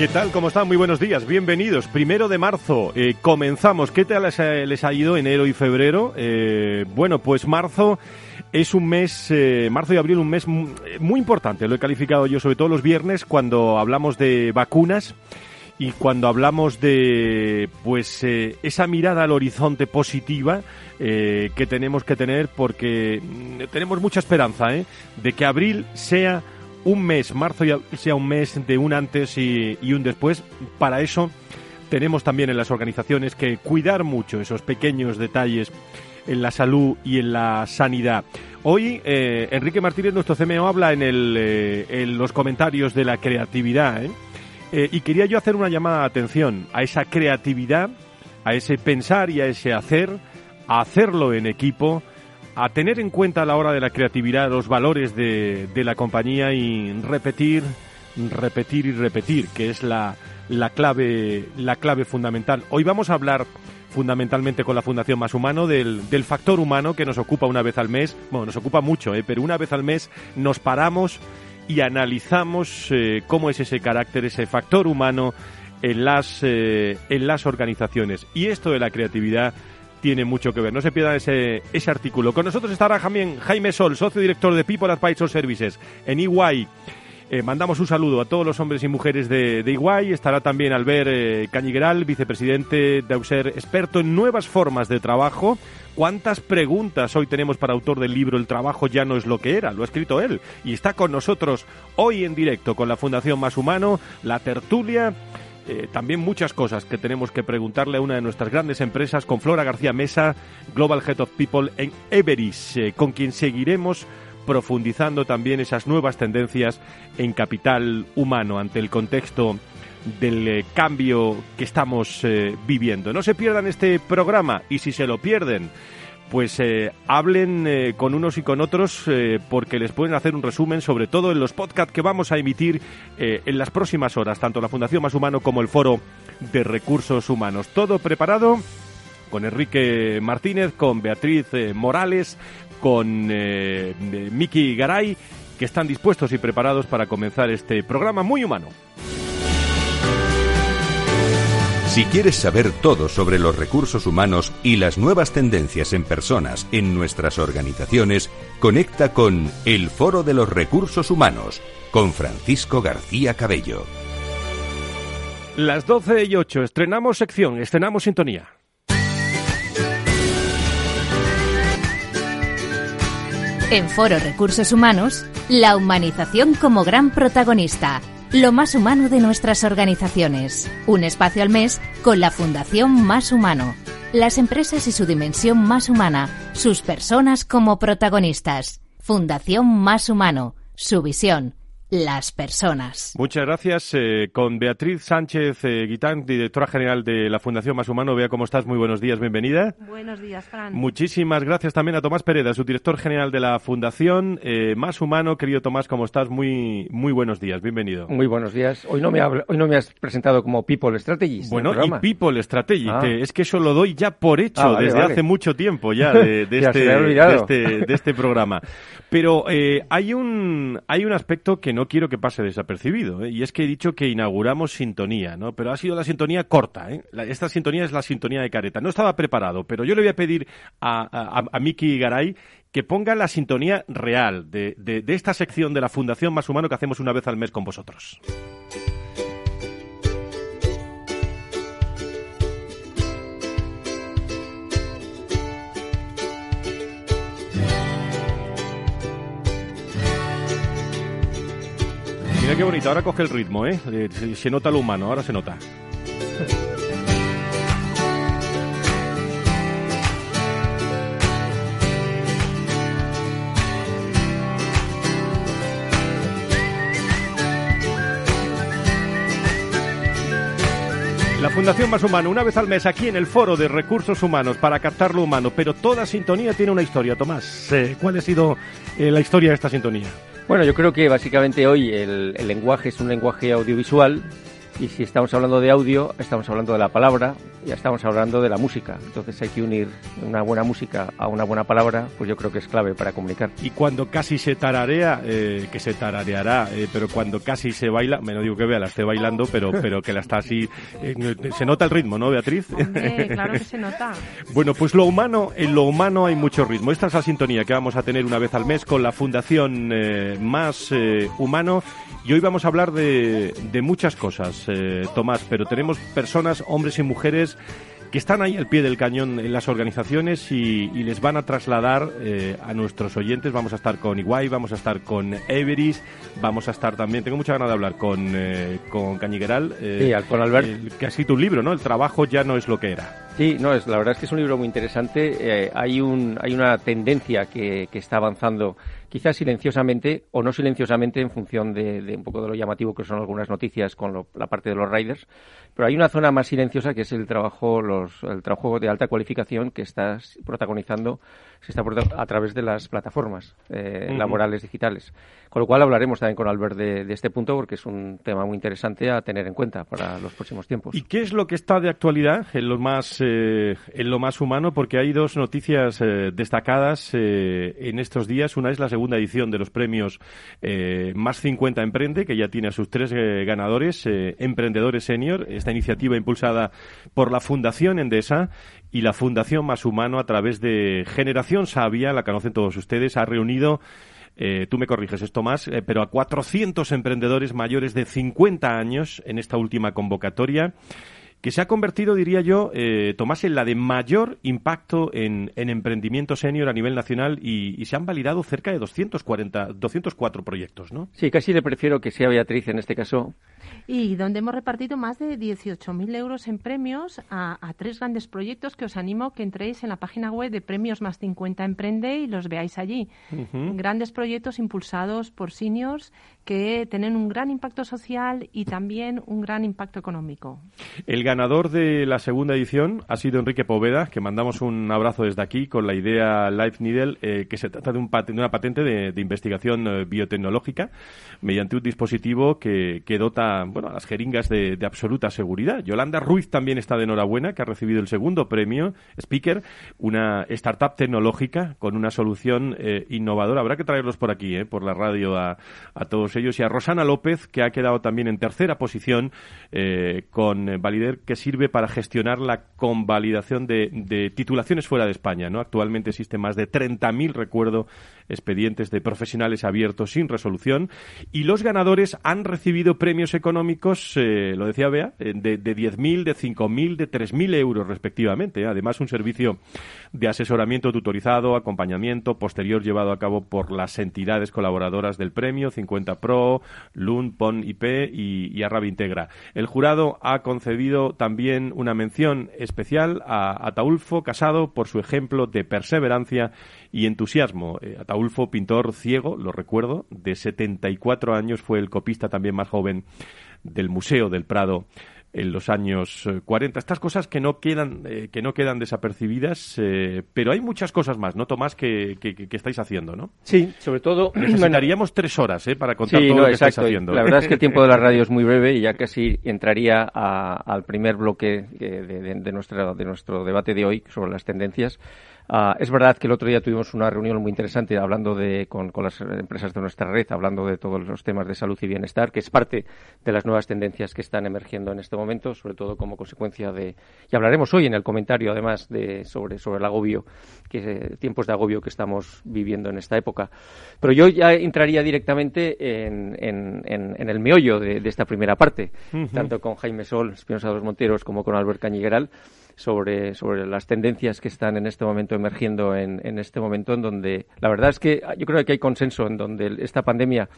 ¿Qué tal? ¿Cómo están? Muy buenos días. Bienvenidos. Primero de marzo. Eh, comenzamos. ¿Qué tal les ha, ido enero y febrero? Eh, bueno, pues marzo es un mes, eh, marzo y abril, un mes muy importante. Lo he calificado yo sobre todo los viernes cuando hablamos de vacunas y cuando hablamos de pues esa mirada al horizonte positiva que tenemos que tener porque mm, tenemos mucha esperanza de que abril sea un mes, marzo ya sea un mes de un antes y, un después. Para eso tenemos también en las organizaciones que cuidar mucho esos pequeños detalles en la salud y en la sanidad. Hoy eh, Enrique Martínez, nuestro CMO, habla en, el, eh, en los comentarios de la creatividad. ¿eh? y quería yo hacer una llamada de atención a esa creatividad, a ese pensar y a ese hacer, a hacerlo en equipo, a tener en cuenta a la hora de la creatividad los valores de, de la compañía y repetir, repetir y repetir, que es la, la, clave, la clave fundamental. Hoy vamos a hablar fundamentalmente con la Fundación Más Humano del, del, factor humano que nos ocupa una vez al mes. Bueno, nos ocupa mucho, ¿eh? pero una vez al mes nos paramos y analizamos eh, cómo es ese carácter, ese factor humano en las, eh, en las organizaciones. Y esto de la creatividad tiene mucho que ver. No se pierdan ese, ese artículo. Con nosotros estará también Jaime Sol, socio director de People Advisor Services en EY. Eh, mandamos un saludo a todos los hombres y mujeres de, de Iguay. Estará también Albert eh, Cañigueral, vicepresidente de Auser, experto en nuevas formas de trabajo. ¿Cuántas preguntas hoy tenemos para autor del libro El trabajo ya no es lo que era? Lo ha escrito él y está con nosotros hoy en directo con la Fundación Más Humano, la tertulia. Eh, también muchas cosas que tenemos que preguntarle a una de nuestras grandes empresas, con Flora García Mesa, Global Head of People en Everis, eh, con quien seguiremos profundizando también esas nuevas tendencias en capital humano ante el contexto del eh, cambio que estamos viviendo. No se pierdan este programa y si se lo pierden, pues eh, hablen eh, con unos y con otros eh, porque les pueden hacer un resumen, sobre todo en los podcasts que vamos a emitir en las próximas horas, tanto la Fundación Más Humano como el Foro de Recursos Humanos. Todo preparado con Enrique Martínez, con Beatriz Morales, con Miki Garay, que están dispuestos y preparados para comenzar este programa muy humano. Si quieres saber todo sobre los recursos humanos y las nuevas tendencias en personas en nuestras organizaciones, conecta con El Foro de los Recursos Humanos con Francisco García Cabello. Las 12 y 8, estrenamos sección, estrenamos sintonía. En Foro Recursos Humanos, la humanización como gran protagonista lo más humano de nuestras organizaciones. Un espacio al mes con la Fundación Más Humano. Las empresas y su dimensión más humana, sus personas como protagonistas. Fundación Más Humano, su visión, las personas. Muchas gracias. Eh, con Beatriz Sánchez eh, Guitán, directora general de la Fundación Más Humano. Vea cómo estás. Muy buenos días. Bienvenida. Buenos días, Fran. Muchísimas gracias también a Tomás Pereda, su director general de la Fundación eh, Más Humano. Querido Tomás, ¿cómo estás? Muy, muy buenos días. Bienvenido. Muy buenos días. Hoy no me, hablo, hoy no me has presentado como People Strategist. Bueno, y People Strategy. Ah. Que es que eso lo doy ya por hecho ah, vale, desde vale. hace mucho tiempo ya de, de, este, de, este, de este programa. Pero eh, hay, un, hay un aspecto que no quiero que pase desapercibido, ¿eh? y es que he dicho que inauguramos sintonía, ¿no? Pero ha sido la sintonía corta, ¿eh? Esta sintonía es la sintonía de careta. No estaba preparado, pero yo le voy a pedir a, a, Miki Garay que ponga la sintonía real de, de esta sección de la Fundación Más Humano que hacemos una vez al mes con vosotros. Qué bonito, ahora coge el ritmo, ¿eh? Se, se nota lo humano, ahora se nota. La Fundación Más Humano, una vez al mes aquí en el Foro de Recursos Humanos para captar lo humano, pero toda sintonía tiene una historia, Tomás. Eh, ¿Cuál ha sido eh, la historia de esta sintonía? Bueno, yo creo que básicamente hoy el, lenguaje es un lenguaje audiovisual y si estamos hablando de audio, estamos hablando de la palabra, ya estamos hablando de la música. Entonces hay que unir una buena música a una buena palabra, pues yo creo que es clave para comunicar. Y cuando casi se tararea, eh, que se tarareará, eh, pero cuando casi se baila, me no digo que vea, la esté bailando, pero, pero que la está así, eh, se nota el ritmo, ¿no, Beatriz? Hombre, claro que se nota. bueno, pues lo humano, en lo humano hay mucho ritmo. Esta es la sintonía que vamos a tener una vez al mes con la Fundación eh, Más eh, Humano. Y hoy vamos a hablar de, de muchas cosas, eh, Tomás, pero tenemos personas, hombres y mujeres, que están ahí al pie del cañón en las organizaciones y, y les van a trasladar eh, a nuestros oyentes. Vamos a estar con Iguay, vamos a estar con Everis, vamos a estar también, tengo mucha ganas de hablar con, eh, con Cañigueral, eh, Sí, con Albert. el que ha escrito un libro, ¿no? El trabajo ya no es lo que era. Sí, no, es, la verdad es que es un libro muy interesante. Eh, hay, un, hay una tendencia que, que está avanzando, quizás silenciosamente o no silenciosamente en función de, de un poco de lo llamativo que son algunas noticias con lo- la parte de los riders. Pero hay una zona más silenciosa que es el trabajo, los, el trabajo de alta cualificación que está protagonizando se está a través de las plataformas eh, laborales digitales. Con lo cual hablaremos también con Albert de, de este punto porque es un tema muy interesante a tener en cuenta para los próximos tiempos. ¿Y qué es lo que está de actualidad en lo más, eh, en lo más humano? Porque hay dos noticias eh, destacadas en estos días. Una es la segunda edición de los premios eh, Más 50 Emprende, que ya tiene a sus tres eh, ganadores, eh, Emprendedores Senior, esta iniciativa impulsada por la Fundación Endesa y la Fundación Más Humano a través de Generación Sabia, la conocen todos ustedes, ha reunido eh, tú me corriges esto más, pero a 400 emprendedores mayores de 50 años en esta última convocatoria, que se ha convertido, diría yo, eh, Tomás, en la de mayor impacto en, en emprendimiento senior a nivel nacional y, y se han validado cerca de 240, 204 proyectos, ¿no? Sí, casi le prefiero que sea Beatriz en este caso. Y donde hemos repartido más de 18.000 euros en premios a, a tres grandes proyectos que os animo que entréis en la página web de Premios Más 50 Emprende y los veáis allí. Grandes proyectos impulsados por seniors que tienen un gran impacto social y también un gran impacto económico. El ganador de la segunda edición ha sido Enrique Poveda, que mandamos un abrazo desde aquí con la idea Life Needle, eh, que se trata de, un de una patente de, de investigación eh, biotecnológica mediante un dispositivo que, que dota bueno, a las jeringas de, absoluta seguridad. Yolanda Ruiz también está de enhorabuena, que ha recibido el segundo premio, Speaker, una startup tecnológica con una solución eh, innovadora. Habrá que traerlos por aquí, por la radio, a, a todos ellos. Y a Rosana López, que ha quedado también en tercera posición con eh, Que sirve para gestionar la convalidación de, titulaciones fuera de España. Actualmente existen más de 30.000, recuerdo, expedientes de profesionales abiertos sin resolución. Y los ganadores han recibido premios económicos, eh, lo decía Bea, eh, de, de 10.000, de 5.000, de 3.000 euros respectivamente. ¿eh? Además, un servicio de asesoramiento tutorizado, acompañamiento posterior llevado a cabo por las entidades colaboradoras del premio, 50 Pro, LUN, PON IP y, y Arrab Integra. El jurado ha concedido también una mención especial a Ataulfo Casado por su ejemplo de perseverancia y entusiasmo. Eh, Ataulfo, pintor ciego, lo recuerdo, de 74 años, fue el copista también más joven del Museo del Prado en los años eh, 40. Estas cosas que no quedan, eh, que no quedan desapercibidas, eh, pero hay muchas cosas más, ¿no, Tomás, que, que- que estáis haciendo, ¿no? Sí, sobre todo... Necesitaríamos tres horas ¿eh? para contar Sí, todo no, lo que exacto. estáis haciendo. La verdad es que el tiempo de la radio es muy breve y ya casi entraría a- al primer bloque eh, de, de- de nuestra- de nuestro debate de hoy sobre las tendencias. Ah, es verdad que el otro día tuvimos una reunión muy interesante hablando de, con, con las empresas de nuestra red, hablando de todos los temas de salud y bienestar, que es parte de las nuevas tendencias que están emergiendo en este momento, sobre todo como consecuencia de, y hablaremos hoy en el comentario además de, sobre, sobre el agobio, que, tiempos de agobio que estamos viviendo en esta época. Pero yo ya entraría directamente en, en, en- en el meollo de, de esta primera parte, tanto con Jaime Sol, Espinosa de los Monteros, como con Albert Cañigueral, sobre, sobre las tendencias que están en este momento emergiendo en, en este momento en donde la verdad es que yo creo que hay consenso en donde esta pandemia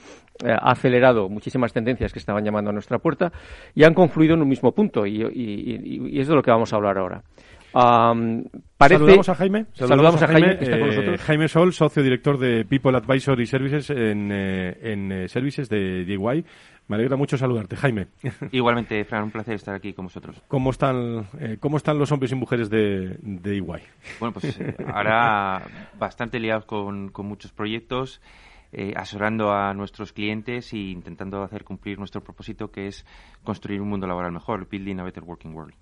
eh, ha acelerado muchísimas tendencias que estaban llamando a nuestra puerta y han confluido en un mismo punto y, y, es de lo que vamos a hablar ahora. Saludamos a Jaime. Saludamos, a Jaime, que está con nosotros. Eh, Jaime Sol, socio director de People Advisory Services en, eh, en Services de DIY. Me alegra mucho saludarte, Jaime. Igualmente, Fran, un placer estar aquí con vosotros. ¿Cómo están, eh, ¿cómo están los hombres y mujeres de, de Iguay? Bueno, pues eh, ahora bastante liados con, con muchos proyectos. Eh, asesorando a nuestros clientes e intentando hacer cumplir nuestro propósito, que es construir un mundo laboral mejor, building a better working world.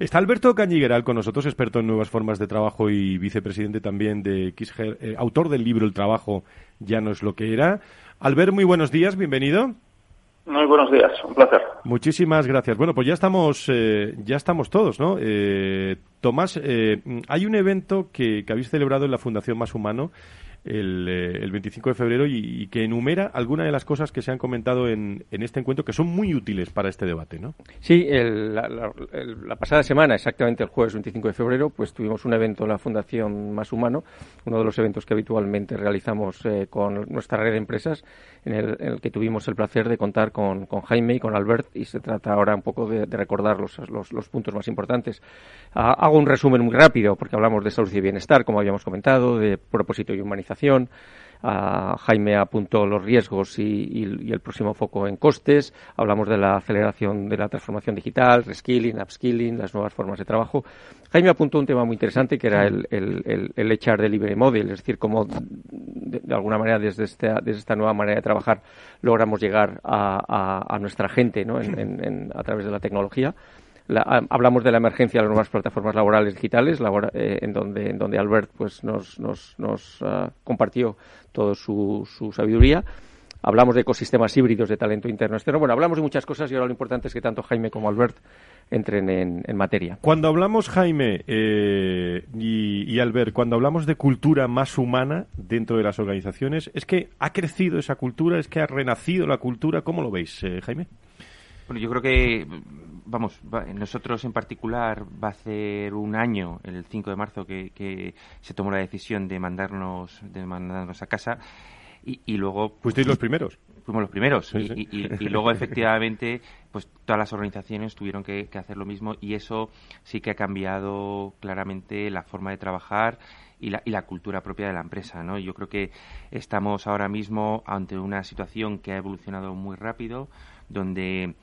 Está Alberto Cañigueral con nosotros, experto en nuevas formas de trabajo y vicepresidente también de Kisger, autor del libro El trabajo ya no es lo que era. Albert, muy buenos días, bienvenido. Muy buenos días, un placer. Muchísimas gracias. Bueno, pues ya estamos, eh, ya estamos todos, ¿no? Eh, Tomás, eh, hay un evento que, que habéis celebrado en la Fundación Más Humano el, eh, el 25 de febrero y, que enumera algunas de las cosas que se han comentado en, en, este encuentro que son muy útiles para este debate, ¿no? Sí, la, pasada semana, exactamente el jueves 25 de febrero, pues tuvimos un evento en la Fundación Más Humano, uno de los eventos que habitualmente realizamos eh, con nuestra red de empresas, en el, que tuvimos el placer de contar con, Jaime y con Albert y se trata ahora un poco de, recordar los, los, los, puntos más importantes. Ah, hago un resumen muy rápido porque hablamos de salud y bienestar, como habíamos comentado, de propósito y humanización Jaime apuntó los riesgos y, el próximo foco en costes. Hablamos de la aceleración de la transformación digital, reskilling, upskilling, las nuevas formas de trabajo. Jaime apuntó un tema muy interesante que era el, el, HR Delivery Model, es decir, cómo de, alguna manera desde esta, desde esta nueva manera de trabajar logramos llegar a, nuestra gente ¿no? a través de la tecnología hablamos de la emergencia de las nuevas plataformas laborales digitales, eh, en, donde, en donde Albert pues, nos, nos, nos ah, compartió toda su, su sabiduría. Hablamos de ecosistemas híbridos de talento interno externo. Bueno, hablamos de muchas cosas y ahora lo importante es que tanto Jaime como Albert entren en, en materia. Cuando hablamos, Jaime eh, y, y, Albert, cuando hablamos de cultura más humana dentro de las organizaciones, ¿es que ha crecido esa cultura? ¿Es que ha renacido la cultura? ¿Cómo lo veis, eh, Jaime? Bueno, yo creo que, vamos, nosotros en particular va a ser un año, el 5 de marzo, que, se tomó la decisión de mandarnos, de mandarnos a casa. Y, luego... ¿Fuisteis los primeros? Fuimos los primeros. Y, luego, efectivamente, pues todas las organizaciones tuvieron que, hacer lo mismo y eso sí que ha cambiado claramente la forma de trabajar y la, y la cultura propia de la empresa. ¿no? Yo creo que estamos ahora mismo ante una situación que ha evolucionado muy rápido, donde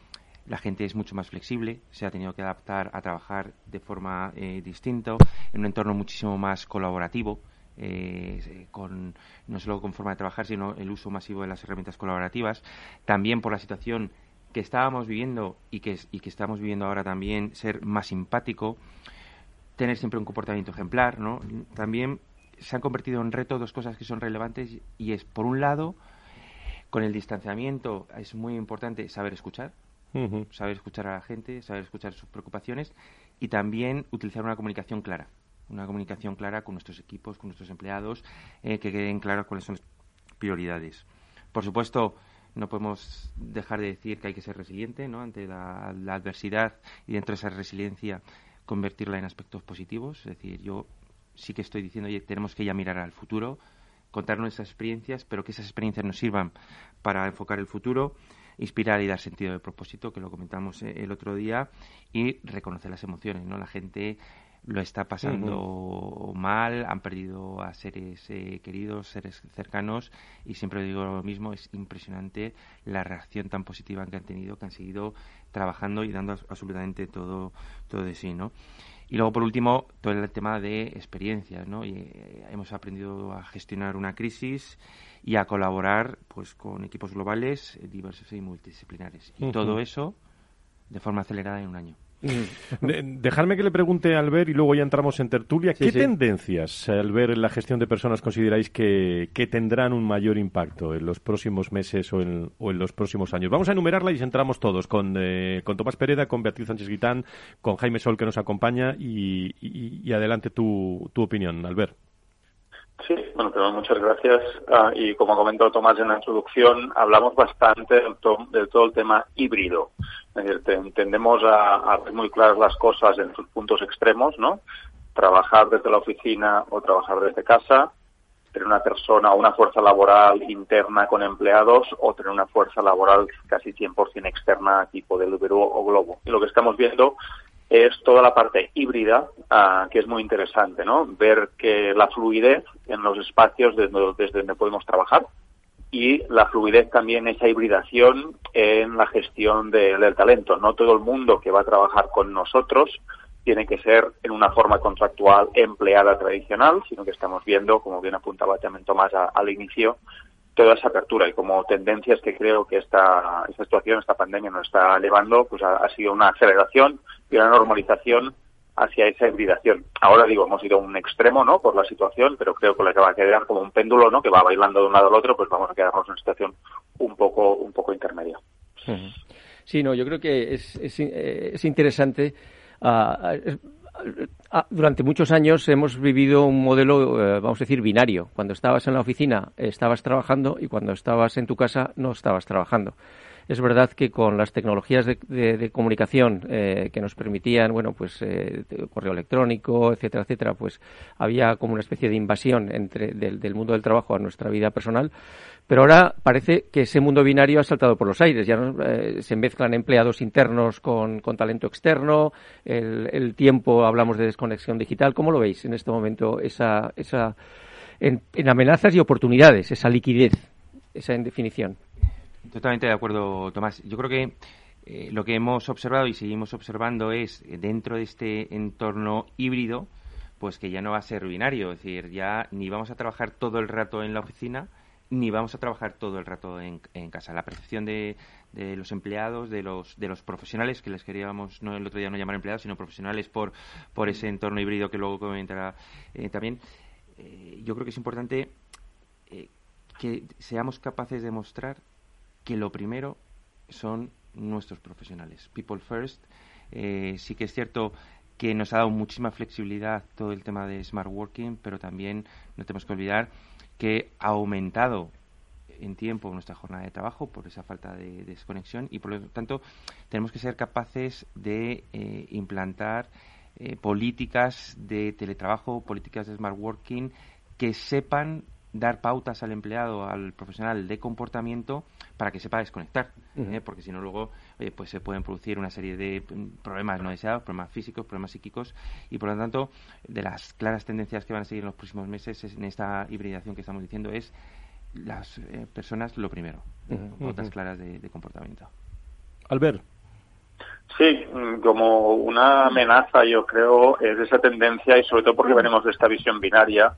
la gente es mucho más flexible, se ha tenido que adaptar a trabajar de forma eh, distinta, en un entorno muchísimo más colaborativo, eh, con, no solo con forma de trabajar, sino el uso masivo de las herramientas colaborativas. También por la situación que estábamos viviendo y que, y que estamos viviendo ahora también, ser más simpático, tener siempre un comportamiento ejemplar, ¿no? También se han convertido en reto dos cosas que son relevantes y es, por un lado, con el distanciamiento es muy importante saber escuchar, saber escuchar a la gente, saber escuchar sus preocupaciones y también utilizar una comunicación clara, una comunicación clara con nuestros equipos, con nuestros empleados, eh, que queden claras cuáles son las prioridades. Por supuesto, no podemos dejar de decir que hay que ser resiliente ¿no? ante la, adversidad y dentro de esa resiliencia convertirla en aspectos positivos. Es decir, yo sí que estoy diciendo que tenemos que ya mirar al futuro, contar nuestras experiencias, pero que esas experiencias nos sirvan para enfocar el futuro inspirar y dar sentido de propósito, que lo comentamos eh, el otro día, y reconocer las emociones, ¿no? La gente lo está pasando mal, han perdido a seres eh, queridos, seres cercanos, y siempre digo lo mismo, es impresionante la reacción tan positiva que han tenido, que han seguido trabajando y dando absolutamente todo, todo de sí, ¿no? Y luego, por último, todo el tema de experiencias, ¿no? Y, eh, hemos aprendido a gestionar una crisis y a colaborar pues con equipos globales eh, diversos y multidisciplinares. Y todo eso de forma acelerada en un año. Mm. Dejarme que le pregunte a Albert y luego ya entramos en tertulia. ¿Qué tendencias, al ver en la gestión de personas, consideráis que, tendrán un mayor impacto en los próximos meses o en, los próximos años? Vamos a enumerarla y entramos todos con, eh, con Tomás Pereda, con Beatriz Sánchez Guitán, con Jaime Sol que nos acompaña y, y, adelante tu, tu opinión, Albert. Sí, bueno, pero muchas gracias. Ah, y como comentó Tomás en la introducción, hablamos bastante de, todo el tema híbrido. Es decir, entendemos a, a ver muy claras las cosas en sus puntos extremos, ¿no? Trabajar desde la oficina o trabajar desde casa, tener una persona una fuerza laboral interna con empleados o tener una fuerza laboral casi 100% externa tipo del Uber o Globo. Y lo que estamos viendo es toda la parte híbrida, ah, que es muy interesante, ¿no? Ver que la fluidez en los espacios desde, desde donde podemos trabajar y la fluidez también, esa hibridación en la gestión del talento. No todo el mundo que va a trabajar con nosotros tiene que ser en una forma contractual empleada tradicional, sino que estamos viendo, como bien apuntaba también Tomás al inicio, toda esa apertura y como tendencias que creo que esta, esta situación, esta pandemia nos está llevando, pues ha, sido una aceleración y una normalización hacia esa hibridación. Ahora digo, hemos ido a un extremo, ¿no? Por la situación, pero creo que lo que va a quedar como un péndulo, ¿no? Que va bailando de un lado al otro, pues vamos a quedarnos en una situación un poco, un poco intermedia. Sí, no, yo creo que es, es, eh, es interesante ah, durante muchos años hemos vivido un modelo, eh, vamos a decir, binario. Cuando estabas en la oficina estabas trabajando y cuando estabas en tu casa no estabas trabajando. Es verdad que con las tecnologías de, comunicación eh, que nos permitían, bueno, pues eh, correo electrónico, etcétera, etcétera, pues había como una especie de invasión entre del, mundo del trabajo a nuestra vida personal. Pero ahora parece que ese mundo binario ha saltado por los aires. Ya eh, se mezclan empleados internos con, talento externo. El, tiempo, hablamos de desconexión digital. ¿Cómo lo veis en este momento esa, esa en, en amenazas y oportunidades, esa liquidez, esa en definición? Totalmente de acuerdo, Tomás. Yo creo que eh, lo que hemos observado y seguimos observando es eh, dentro de este entorno híbrido, pues que ya no va a ser binario, es decir, ya ni vamos a trabajar todo el rato en la oficina, ni vamos a trabajar todo el rato en, casa. La percepción de, de, los empleados, de los, de los profesionales, que les queríamos no el otro día no llamar empleados, sino profesionales por, por ese entorno híbrido que luego comentará eh, también, yo creo que es importante que seamos capaces de mostrar que lo primero son nuestros profesionales. People First. Eh, sí que es cierto que nos ha dado muchísima flexibilidad todo el tema de smart working, pero también no tenemos que olvidar que ha aumentado en tiempo nuestra jornada de trabajo por esa falta de, desconexión y por lo tanto tenemos que ser capaces de eh, implantar eh, políticas de teletrabajo, políticas de smart working que sepan dar pautas al empleado, al profesional de comportamiento para que sepa desconectar, ¿eh? porque si no luego pues se pueden producir una serie de mm, problemas no deseados, problemas físicos, problemas psíquicos y por lo tanto de las claras tendencias que van a seguir en los próximos meses en esta hibridación que estamos diciendo es las eh, personas lo primero, pautas claras de, de comportamiento. Albert. Sí, mm, como una amenaza yo creo es esa tendencia y sobre todo porque venimos de esta visión binaria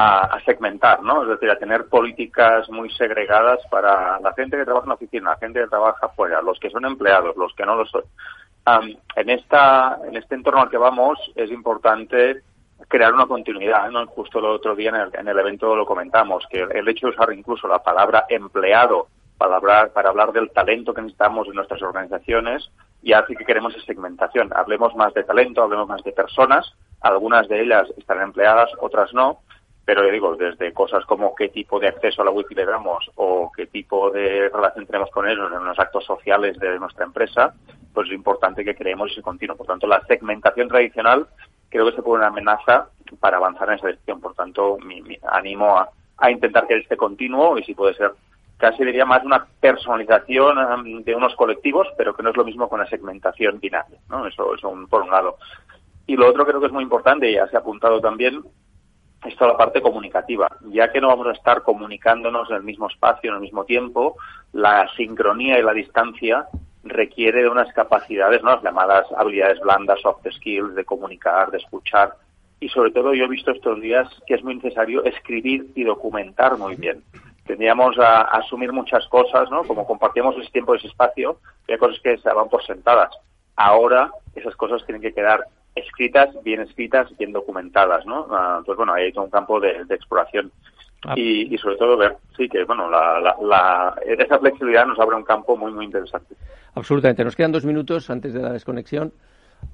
a, segmentar, ¿no? Es decir, a tener políticas muy segregadas para la gente que trabaja en la oficina, la gente que trabaja fuera, los que son empleados, los que no lo son. en esta, en este entorno al que vamos es importante crear una continuidad, ¿no? Justo el otro día en el, en el evento lo comentamos, que el hecho de usar incluso la palabra empleado para hablar, para hablar del talento que necesitamos en nuestras organizaciones y hace que queremos segmentación. Hablemos más de talento, hablemos más de personas, algunas de ellas estarán empleadas, otras no, pero yo digo, desde cosas como qué tipo de acceso a la wifi le damos o qué tipo de relación tenemos con ellos en los actos sociales de nuestra empresa, pues es importante que creemos ese continuo. Por tanto, la segmentación tradicional creo que se pone una amenaza para avanzar en esa dirección. Por tanto, me animo a, intentar que esté continuo y si puede ser casi diría más una personalización um, de unos colectivos, pero que no es lo mismo con la segmentación binaria, ¿no? Eso, eso por un lado. Y lo otro creo que es muy importante, y ya se ha apuntado también, esto la parte comunicativa. Ya que no vamos a estar comunicándonos en el mismo espacio, en el mismo tiempo, la sincronía y la distancia requiere de unas capacidades, ¿no? las llamadas habilidades blandas, soft skills, de comunicar, de escuchar. Y sobre todo yo he visto estos días que es muy necesario escribir y documentar muy bien. Tendríamos a, asumir muchas cosas, ¿no? Como compartimos ese tiempo y ese espacio, hay cosas que se van por sentadas. Ahora esas cosas tienen que quedar escritas, bien escritas, bien documentadas, ¿no? Ah, pues bueno, hay todo un campo de, exploración. Ah. Y, sobre todo ver, sí, que bueno, la, esa flexibilidad nos abre un campo muy, muy interesante. Absolutamente. Nos quedan dos minutos antes de la desconexión.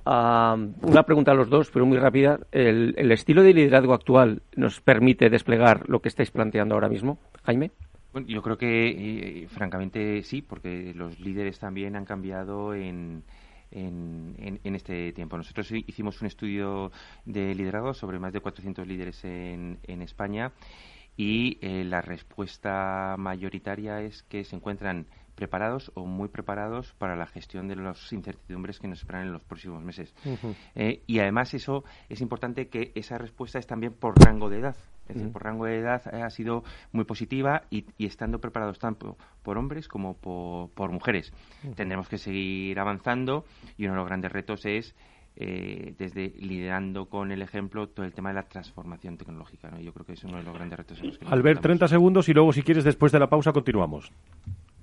una pregunta a los dos, pero muy rápida. ¿El, estilo de liderazgo actual nos permite desplegar lo que estáis planteando ahora mismo, Jaime? Bueno, yo creo que, francamente, sí, porque los líderes también han cambiado en, en, este tiempo. Nosotros hicimos un estudio de liderazgo sobre más de 400 líderes en, en España y eh, la respuesta mayoritaria es que se encuentran preparados o muy preparados para la gestión de las incertidumbres que nos esperan en los próximos meses. Eh, y además eso es importante que esa respuesta es también por rango de edad. Es decir, por rango de edad ha sido muy positiva y, estando preparados tanto por hombres como por, mujeres. Tendremos que seguir avanzando y uno de los grandes retos es eh, desde liderando con el ejemplo todo el tema de la transformación tecnológica. ¿no? Yo creo que es uno de los grandes retos en los que Albert, 30 segundos y luego, si quieres, después de la pausa continuamos.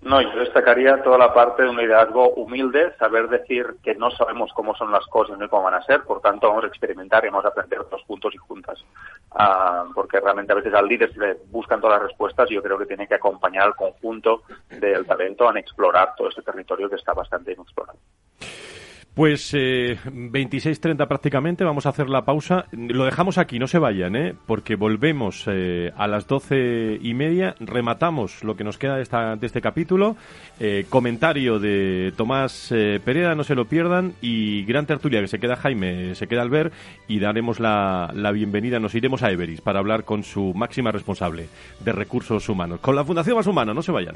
No, yo destacaría toda la parte de un liderazgo humilde, saber decir que no sabemos cómo son las cosas ni cómo van a ser, por tanto vamos a experimentar y vamos a aprender todos juntos y juntas. Ah, porque realmente a veces al líder se le buscan todas las respuestas y yo creo que tiene que acompañar al conjunto del talento a explorar todo este territorio que está bastante inexplorado. Pues eh, 26.30 prácticamente, vamos a hacer la pausa. Lo dejamos aquí, no se vayan, ¿eh? porque volvemos eh, a las doce y media, rematamos lo que nos queda de, esta, de este capítulo, eh, comentario de Tomás eh, Pereda, no se lo pierdan, y gran tertulia que se queda Jaime, se queda al ver, y daremos la, la bienvenida, nos iremos a Everis para hablar con su máxima responsable de recursos humanos, con la Fundación Más Humana, no se vayan.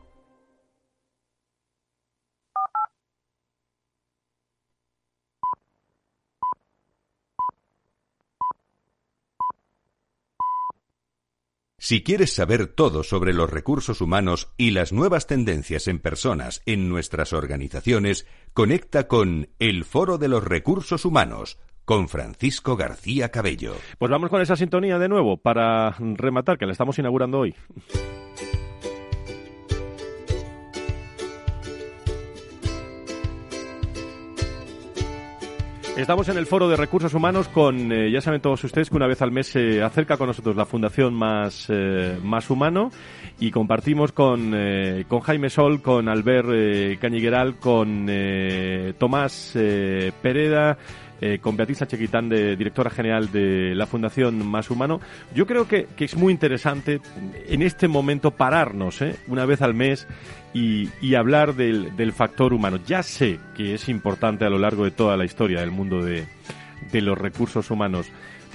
Si quieres saber todo sobre los recursos humanos y las nuevas tendencias en personas en nuestras organizaciones, conecta con El Foro de los Recursos Humanos con Francisco García Cabello. Pues vamos con esa sintonía de nuevo para rematar, que la estamos inaugurando hoy. Estamos en el foro de recursos humanos con, eh, ya saben todos ustedes que una vez al mes se acerca con nosotros la Fundación Más, eh, Más Humano y compartimos con, eh, con Jaime Sol, con Albert Cañigueral, con Tomás Pereda, eh, con Beatriz Chequitán, de, directora general de la Fundación Más Humano. Yo creo que, es muy interesante en este momento pararnos ¿eh? una vez al mes y, hablar del, factor humano. Ya sé que es importante a lo largo de toda la historia del mundo de, los recursos humanos.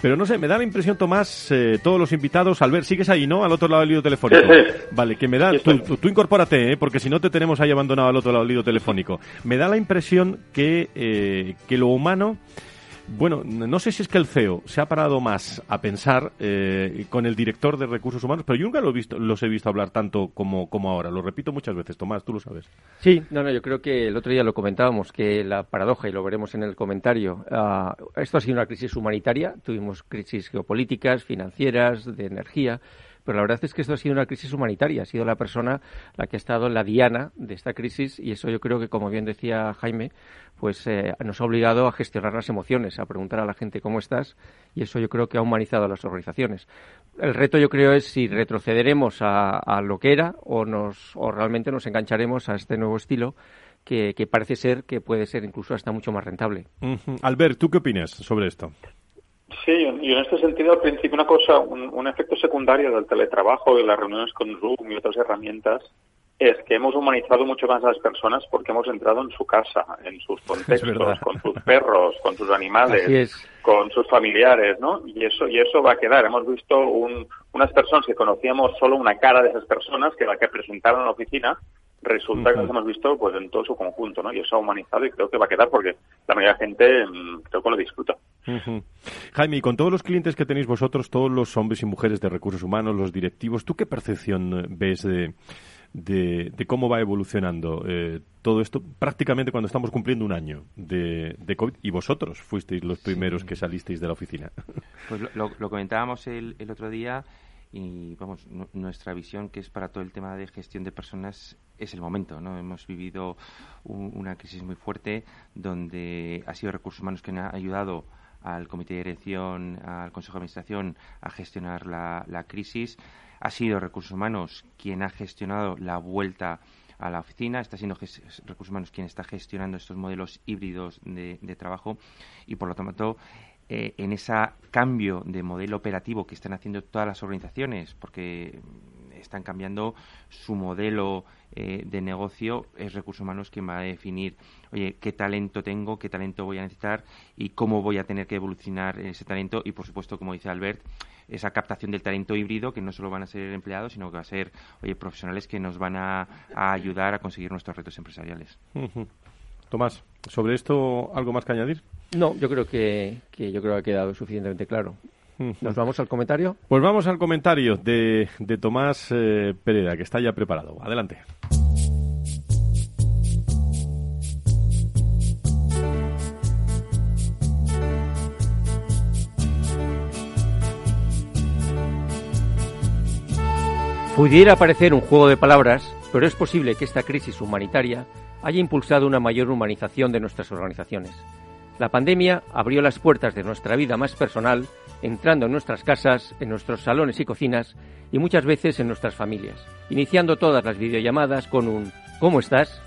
Pero no sé, me da la impresión, Tomás, eh, todos los invitados, al ver, sigues ahí, ¿no? Al otro lado del lío telefónico. Vale, que me da, tú, tú, incorpórate, ¿eh? porque si no te tenemos ahí abandonado al otro lado del lío telefónico. Me da la impresión que, eh, que lo humano bueno, no sé si es que el CEO se ha parado más a pensar eh, con el director de recursos humanos, pero yo nunca lo he visto, los he visto hablar tanto como, como ahora. Lo repito muchas veces, Tomás, tú lo sabes. Sí, no, no, yo creo que el otro día lo comentábamos, que la paradoja, y lo veremos en el comentario, uh, esto ha sido una crisis humanitaria, tuvimos crisis geopolíticas, financieras, de energía, pero la verdad es que esto ha sido una crisis humanitaria, ha sido la persona la que ha estado en la diana de esta crisis y eso yo creo que, como bien decía Jaime, pues eh, nos ha obligado a gestionar las emociones, a preguntar a la gente cómo estás y eso yo creo que ha humanizado a las organizaciones. El reto yo creo es si retrocederemos a, lo que era o, nos, o realmente nos engancharemos a este nuevo estilo que, parece ser que puede ser incluso hasta mucho más rentable. Albert, ¿tú qué opinas sobre esto? Sí, y en este sentido, al principio, una cosa, un, efecto secundario del teletrabajo y las reuniones con Zoom y otras herramientas es que hemos humanizado mucho más a las personas porque hemos entrado en su casa, en sus contextos, con sus perros, con sus animales, con sus familiares, ¿no? Y eso y eso va a quedar. Hemos visto unas personas que conocíamos solo una cara de esas personas que la que presentaron en la oficina resulta que las hemos visto pues en todo su conjunto, ¿no? Y eso ha humanizado y creo que va a quedar porque la mayoría de la gente mm, creo que lo disfruta. Jaime, y con todos los clientes que tenéis vosotros, todos los hombres y mujeres de recursos humanos, los directivos, ¿tú qué percepción ves de, de, cómo va evolucionando eh, todo esto prácticamente cuando estamos cumpliendo un año de, de COVID y vosotros fuisteis los primeros que salisteis de la oficina? Pues lo, comentábamos el, el otro día y vamos nuestra visión que es para todo el tema de gestión de personas es el momento no hemos vivido una crisis muy fuerte donde ha sido recursos humanos que han ayudado al comité de dirección al consejo de administración a gestionar la, crisis. Ha sido recursos humanos quien ha gestionado la vuelta a la oficina, está siendo recursos humanos quien está gestionando estos modelos híbridos de, de trabajo y por lo tanto eh, en ese cambio de modelo operativo que están haciendo todas las organizaciones, porque están cambiando su modelo eh, de negocio, es recursos humanos quien va a definir, oye, qué talento tengo, qué talento voy a necesitar y cómo voy a tener que evolucionar ese talento y, por supuesto, como dice Albert, esa captación del talento híbrido que no solo van a ser empleados, sino que va a ser, oye, profesionales que nos van a, ayudar a conseguir nuestros retos empresariales. Tomás, ¿sobre esto algo más que añadir? No, yo creo que, yo creo que ha quedado suficientemente claro. ¿Nos vamos al comentario? Pues vamos al comentario de, de Tomás eh, Pereda, que está ya preparado. Adelante. Pudiera parecer un juego de palabras, pero es posible que esta crisis humanitaria haya impulsado una mayor humanización de nuestras organizaciones. La pandemia abrió las puertas de nuestra vida más personal, entrando en nuestras casas, en nuestros salones y cocinas y muchas veces en nuestras familias, iniciando todas las videollamadas con un ¿Cómo estás?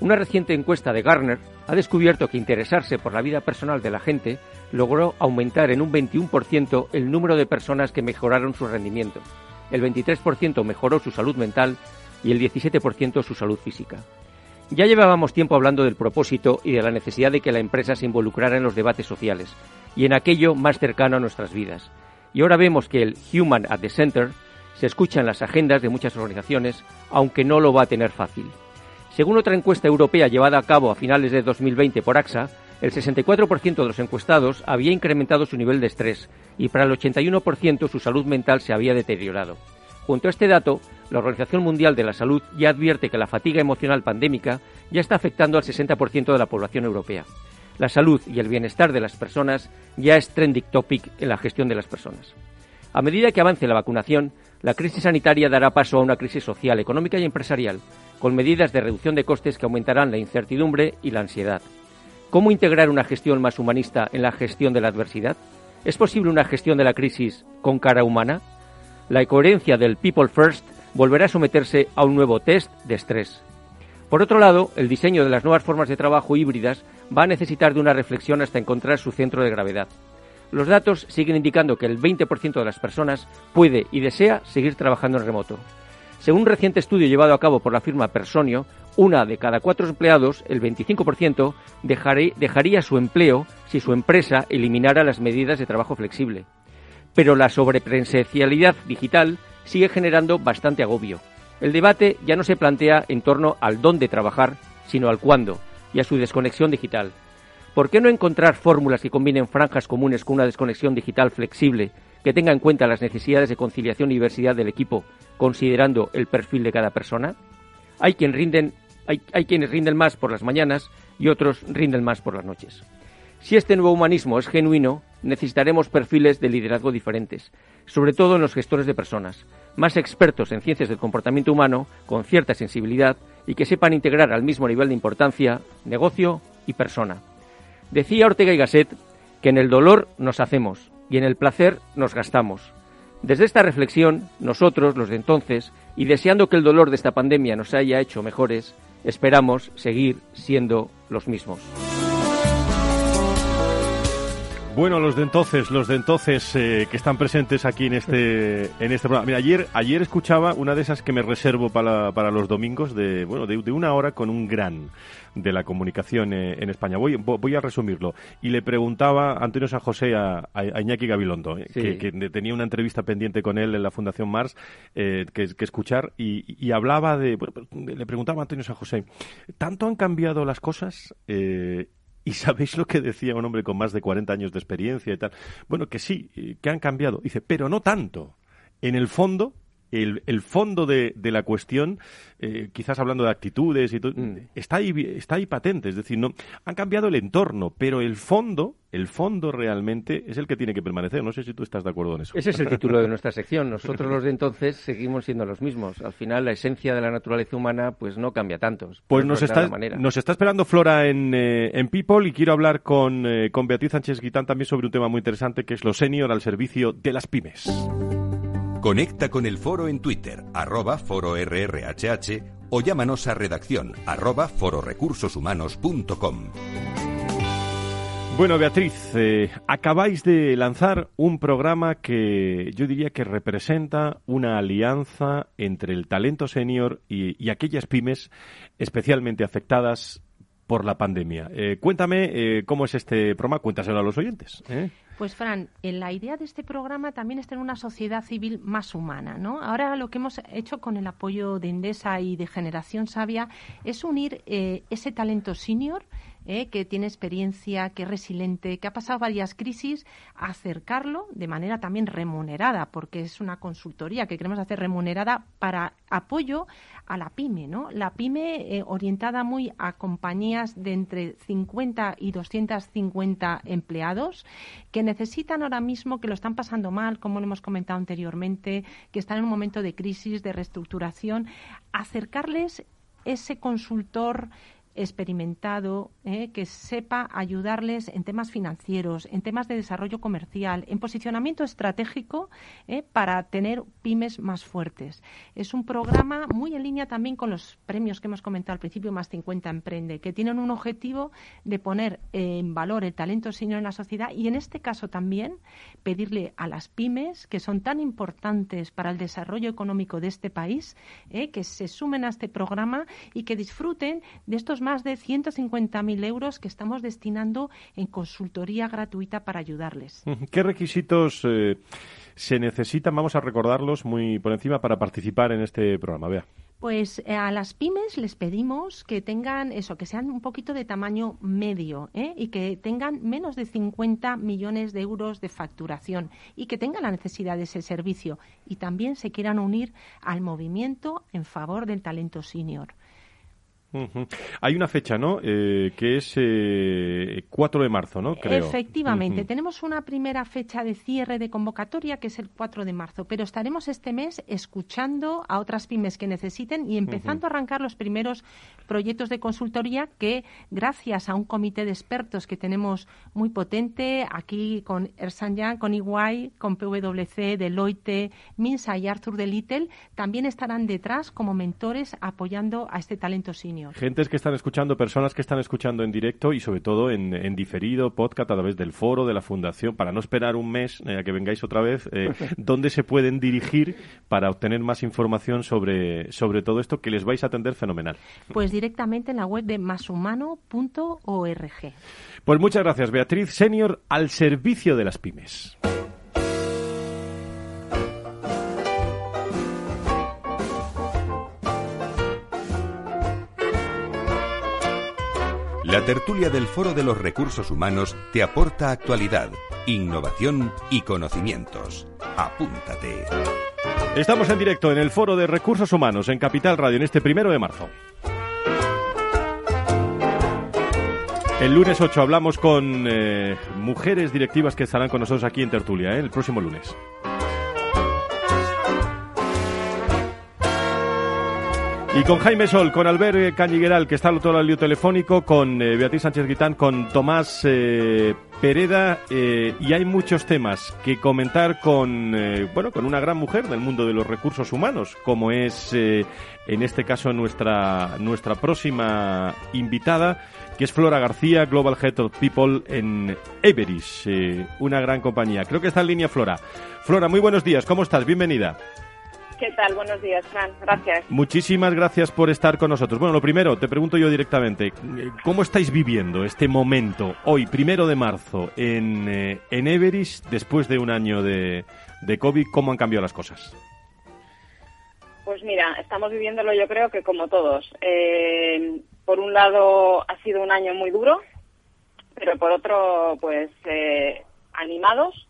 Una reciente encuesta de Garner ha descubierto que interesarse por la vida personal de la gente logró aumentar en un 21% el número de personas que mejoraron su rendimiento, el 23% mejoró su salud mental y el 17% su salud física. Ya llevábamos tiempo hablando del propósito y de la necesidad de que la empresa se involucrara en los debates sociales y en aquello más cercano a nuestras vidas. Y ahora vemos que el Human at the Center se escucha en las agendas de muchas organizaciones, aunque no lo va a tener fácil. Según otra encuesta europea llevada a cabo a finales de 2020 por AXA, el 64% de los encuestados había incrementado su nivel de estrés y para el 81% su salud mental se había deteriorado. Junto a este dato, la Organización Mundial de la Salud ya advierte que la fatiga emocional pandémica ya está afectando al 60% de la población europea. La salud y el bienestar de las personas ya es trending topic en la gestión de las personas. A medida que avance la vacunación, la crisis sanitaria dará paso a una crisis social, económica y empresarial, con medidas de reducción de costes que aumentarán la incertidumbre y la ansiedad. ¿Cómo integrar una gestión más humanista en la gestión de la adversidad? ¿Es posible una gestión de la crisis con cara humana? La coherencia del People First volverá a someterse a un nuevo test de estrés. Por otro lado, el diseño de las nuevas formas de trabajo híbridas va a necesitar de una reflexión hasta encontrar su centro de gravedad. Los datos siguen indicando que el 20% de las personas puede y desea seguir trabajando en remoto. Según un reciente estudio llevado a cabo por la firma Personio, una de cada cuatro empleados, el 25%, dejaría su empleo si su empresa eliminara las medidas de trabajo flexible. Pero la sobrepresencialidad digital sigue generando bastante agobio. El debate ya no se plantea en torno al dónde trabajar, sino al cuándo y a su desconexión digital. ¿Por qué no encontrar fórmulas que combinen franjas comunes con una desconexión digital flexible que tenga en cuenta las necesidades de conciliación y diversidad del equipo, considerando el perfil de cada persona? Hay, quienes rinden más por las mañanas y otros rinden más por las noches. Si este nuevo humanismo es genuino, necesitaremos perfiles de liderazgo diferentes, sobre todo en los gestores de personas, más expertos en ciencias del comportamiento humano, con cierta sensibilidad y que sepan integrar al mismo nivel de importancia negocio y persona. Decía Ortega y Gasset que en el dolor nos hacemos y en el placer nos gastamos. Desde esta reflexión, nosotros, los de entonces, y deseando que el dolor de esta pandemia nos haya hecho mejores, esperamos seguir siendo los mismos. Bueno, los de entonces, los de entonces eh, que están presentes aquí en este en este programa. Mira, ayer ayer escuchaba una de esas que me reservo para, para los domingos de bueno de, una hora con un gran de la comunicación eh, en España. Voy, voy a resumirlo. Y le preguntaba Antonio San José a, a Iñaki Gabilondo, eh, que, tenía una entrevista pendiente con él en la Fundación Mars que, que, escuchar y, y hablaba de, le preguntaba a Antonio San José, ¿tanto han cambiado las cosas? ¿Y sabéis lo que decía un hombre con más de 40 años de experiencia y tal? Bueno, que sí, que han cambiado. Dice, pero no tanto. En el fondo, el, fondo de, de, la cuestión, eh, quizás hablando de actitudes y todo, mm. está, ahí, está ahí patente. Es decir, no han cambiado el entorno, pero el fondo, el fondo realmente es el que tiene que permanecer. No sé si tú estás de acuerdo en eso. Ese es el título de nuestra sección. Nosotros los de entonces seguimos siendo los mismos. Al final, la esencia de la naturaleza humana pues no cambia tanto. Pues nos está, nos está esperando Flora en, eh, en People y quiero hablar con, eh, con Beatriz Sánchez Guitán también sobre un tema muy interesante que es lo senior al servicio de las pymes. Conecta con el foro en Twitter, arroba foro RRHH, o llámanos a redacción, arroba fororecursoshumanos.com. Bueno, Beatriz, eh, acabáis de lanzar un programa que yo diría que representa una alianza entre el talento senior y, aquellas pymes especialmente afectadas por la pandemia. Eh, cuéntame eh, cómo es este programa, cuéntaselo a los oyentes. Pues Fran, la idea de este programa también es tener una sociedad civil más humana, ¿no? Ahora lo que hemos hecho con el apoyo de Endesa y de Generación Sabia es unir eh, ese talento senior ¿eh? que tiene experiencia, que es resiliente, que ha pasado varias crisis, acercarlo de manera también remunerada, porque es una consultoría que queremos hacer remunerada para apoyo a la pyme, ¿no? La pyme eh, orientada muy a compañías de entre 50 y 250 empleados que necesitan ahora mismo, que lo están pasando mal, como lo hemos comentado anteriormente, que están en un momento de crisis, de reestructuración, acercarles ese consultor experimentado, eh, que sepa ayudarles en temas financieros, en temas de desarrollo comercial, en posicionamiento estratégico eh, para tener pymes más fuertes. Es un programa muy en línea también con los premios que hemos comentado al principio, Más 50 Emprende, que tienen un objetivo de poner en valor el talento senior en la sociedad y en este caso también pedirle a las pymes, que son tan importantes para el desarrollo económico de este país, eh, que se sumen a este programa y que disfruten de estos más de 150.000 euros que estamos destinando en consultoría gratuita para ayudarles. ¿Qué requisitos eh, se necesitan? Vamos a recordarlos muy por encima para participar en este programa. Vea. Pues eh, a las pymes les pedimos que tengan eso, que sean un poquito de tamaño medio ¿eh? y que tengan menos de 50 millones de euros de facturación y que tengan la necesidad de ese servicio y también se quieran unir al movimiento en favor del talento senior. Hay una fecha, ¿no? Eh, que es eh, 4 de marzo, ¿no? Creo. Efectivamente. Tenemos una primera fecha de cierre de convocatoria que es el 4 de marzo, pero estaremos este mes escuchando a otras pymes que necesiten y empezando a arrancar los primeros proyectos de consultoría que, gracias a un comité de expertos que tenemos muy potente, aquí con Ersan Yang, con Iguay, con PwC, Deloitte, Minsa y Arthur de Little, también estarán detrás como mentores apoyando a este talento senior. Gentes que están escuchando, personas que están escuchando en directo y sobre todo en, diferido, podcast a través del foro, de la fundación, para no esperar un mes eh, a que vengáis otra vez, eh, ¿dónde se pueden dirigir para obtener más información sobre, sobre todo esto que les vais a atender fenomenal? Pues directamente en la web de mashumano.org. Pues muchas gracias, Beatriz Senior, al servicio de las pymes. La tertulia del Foro de los Recursos Humanos te aporta actualidad, innovación y conocimientos. Apúntate. Estamos en directo en el Foro de Recursos Humanos en Capital Radio en este primero de marzo. El lunes 8 hablamos con eh, mujeres directivas que estarán con nosotros aquí en Tertulia, ¿eh? el próximo lunes. Y con Jaime Sol, con Albert Cañigueral, que está al otro lado del lío telefónico, con eh, Beatriz Sánchez Guitán, con Tomás eh, Pereda, eh, y hay muchos temas que comentar con, bueno, con una gran mujer del mundo de los recursos humanos, como es, en este caso, nuestra, nuestra próxima invitada, que es Flora García, Global Head of People en Everis, una gran compañía. Creo que está en línea Flora. Flora, muy buenos días, ¿cómo estás? Bienvenida. ¿Qué tal? Buenos días, Fran. Gracias. Muchísimas gracias por estar con nosotros. Bueno, lo primero, te pregunto yo directamente, ¿cómo estáis viviendo este momento hoy, primero de marzo, en, eh, en Everis, después de un año de, de COVID? ¿Cómo han cambiado las cosas? Pues mira, estamos viviéndolo yo creo que como todos. Eh, por un lado ha sido un año muy duro, pero por otro, pues eh, animados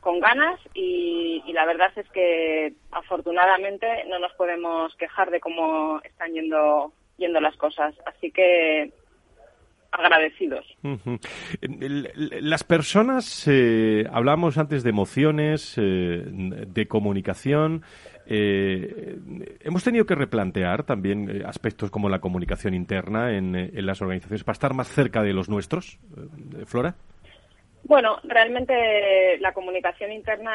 con ganas y, la verdad es que afortunadamente no nos podemos quejar de cómo están yendo yendo las cosas así que agradecidos. Las personas, eh, hablamos antes de emociones, eh, de comunicación. Eh, hemos tenido que replantear también eh, aspectos como la comunicación interna en, en, las organizaciones para estar más cerca de los nuestros. Flora. Bueno, realmente la comunicación interna,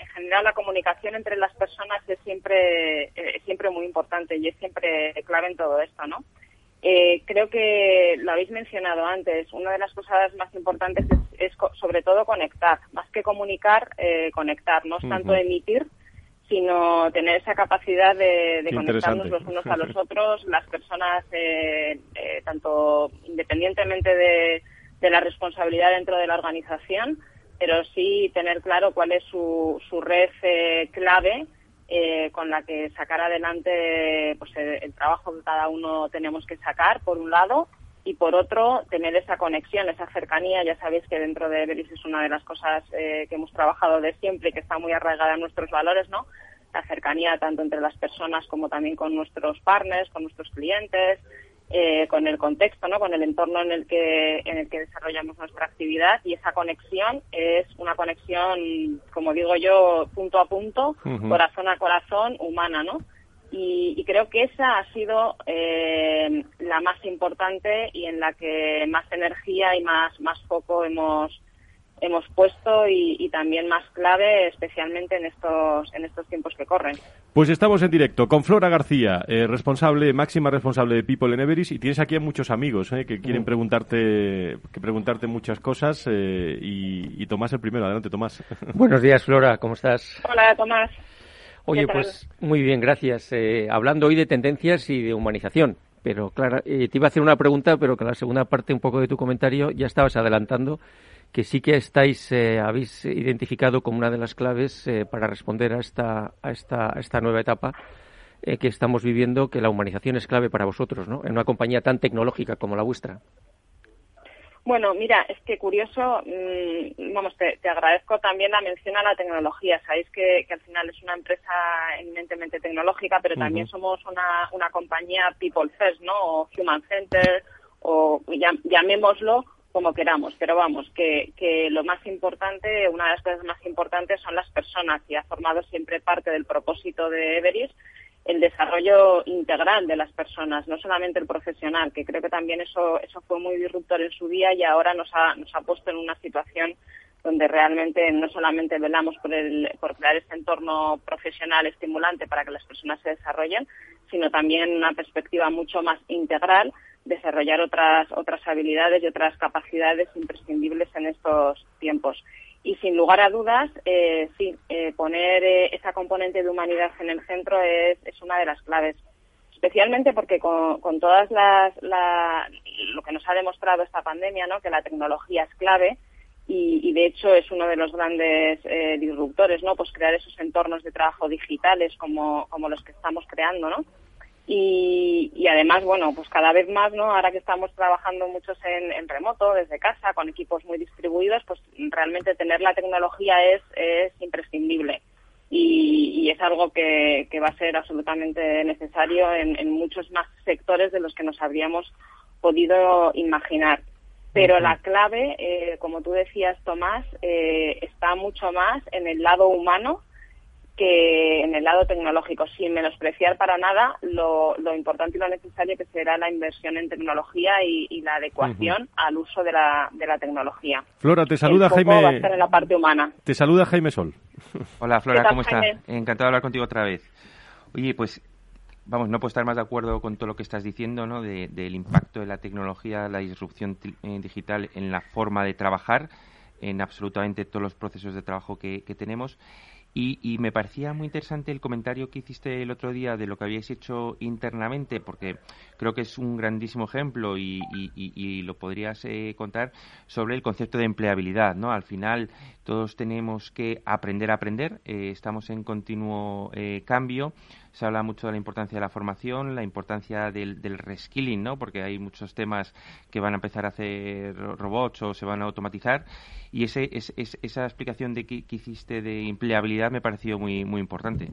en general la comunicación entre las personas es siempre, eh, siempre muy importante y es siempre clave en todo esto, ¿no? Eh, creo que lo habéis mencionado antes, una de las cosas más importantes es, sobre todo conectar, más que comunicar, eh, conectar, no es tanto emitir, sino tener esa capacidad de, de conectarnos los unos a los otros, las personas, tanto independientemente de de la responsabilidad dentro de la organización, pero sí tener claro cuál es su, su red eh, clave eh, con la que sacar adelante pues, el, trabajo que cada uno tenemos que sacar, por un lado, y por otro, tener esa conexión, esa cercanía. Ya sabéis que dentro de Belis es una de las cosas eh, que hemos trabajado de siempre y que está muy arraigada en nuestros valores, ¿no? La cercanía tanto entre las personas como también con nuestros partners, con nuestros clientes, eh, con el contexto, ¿no? con el entorno en el que en el que desarrollamos nuestra actividad y esa conexión es una conexión, como digo yo, punto a punto, corazón a corazón, humana, ¿no? Y, creo que esa ha sido eh, la más importante y en la que más energía y más más foco hemos hemos puesto y, también más clave, especialmente en estos, en estos tiempos que corren. Pues estamos en directo con Flora García, eh, responsable, máxima responsable de People en Everest, y tienes aquí a muchos amigos eh, que quieren mm. preguntarte, que preguntarte muchas cosas, eh, y, Tomás el primero. Adelante, Tomás. Buenos días, Flora, ¿cómo estás? Hola, Tomás. Oye, pues muy bien, gracias. hablando hoy de tendencias y de humanización, pero claro, te iba a hacer una pregunta, pero que la segunda parte un poco de tu comentario ya estabas adelantando que sí que estáis, eh, habéis identificado como una de las claves eh, para responder a esta, a esta, esta nueva etapa eh, que estamos viviendo que la humanización es clave para vosotros, ¿no? En una compañía tan tecnológica como la vuestra. Bueno, mira, es que curioso, mmm, vamos, te, te, agradezco también la mención a la tecnología. Sabéis que, que al final es una empresa eminentemente tecnológica, pero uh -huh. también somos una, una compañía people first, ¿no? O human center, o llamémoslo como queramos, pero vamos, que, que lo más importante, una de las cosas más importantes son las personas y ha formado siempre parte del propósito de Everis el desarrollo integral de las personas, no solamente el profesional, que creo que también eso, eso fue muy disruptor en su día y ahora nos ha, nos ha puesto en una situación donde realmente no solamente velamos por, el, por crear ese entorno profesional estimulante para que las personas se desarrollen, sino también una perspectiva mucho más integral, desarrollar otras, otras habilidades y otras capacidades imprescindibles en estos tiempos. Y sin lugar a dudas, eh, sí, eh, poner eh, esa componente de humanidad en el centro es, es una de las claves. Especialmente porque con, todas las, la, lo que nos ha demostrado esta pandemia, ¿no? que la tecnología es clave y, y de hecho es uno de los grandes eh, disruptores, ¿no? Pues crear esos entornos de trabajo digitales como, como los que estamos creando, ¿no? Y, y, además, bueno, pues cada vez más, ¿no? Ahora que estamos trabajando muchos en, en, remoto, desde casa, con equipos muy distribuidos, pues realmente tener la tecnología es, es imprescindible. Y, y es algo que, que, va a ser absolutamente necesario en, en, muchos más sectores de los que nos habríamos podido imaginar. Pero la clave, eh, como tú decías, Tomás, eh, está mucho más en el lado humano que en el lado tecnológico, sin menospreciar para nada lo, lo, importante y lo necesario que será la inversión en tecnología y, y la adecuación uh -huh. al uso de la, de la, tecnología. Flora, te saluda Jaime. Va a estar en la parte humana. Te saluda Jaime Sol. Hola Flora, ¿cómo estás? Encantado de hablar contigo otra vez. Oye, pues vamos, no puedo estar más de acuerdo con todo lo que estás diciendo, ¿no? De, del impacto de la tecnología, la disrupción eh, digital en la forma de trabajar, en absolutamente todos los procesos de trabajo que, que tenemos. Y, y, me parecía muy interesante el comentario que hiciste el otro día de lo que habíais hecho internamente, porque creo que es un grandísimo ejemplo y, y, y lo podrías eh, contar sobre el concepto de empleabilidad. ¿no? Al final todos tenemos que aprender a aprender, eh, estamos en continuo eh, cambio. Se habla mucho de la importancia de la formación, la importancia del, reskilling, ¿no? porque hay muchos temas que van a empezar a hacer robots o se van a automatizar. Y ese, es, es, esa explicación de que, que hiciste de empleabilidad me pareció muy, muy importante.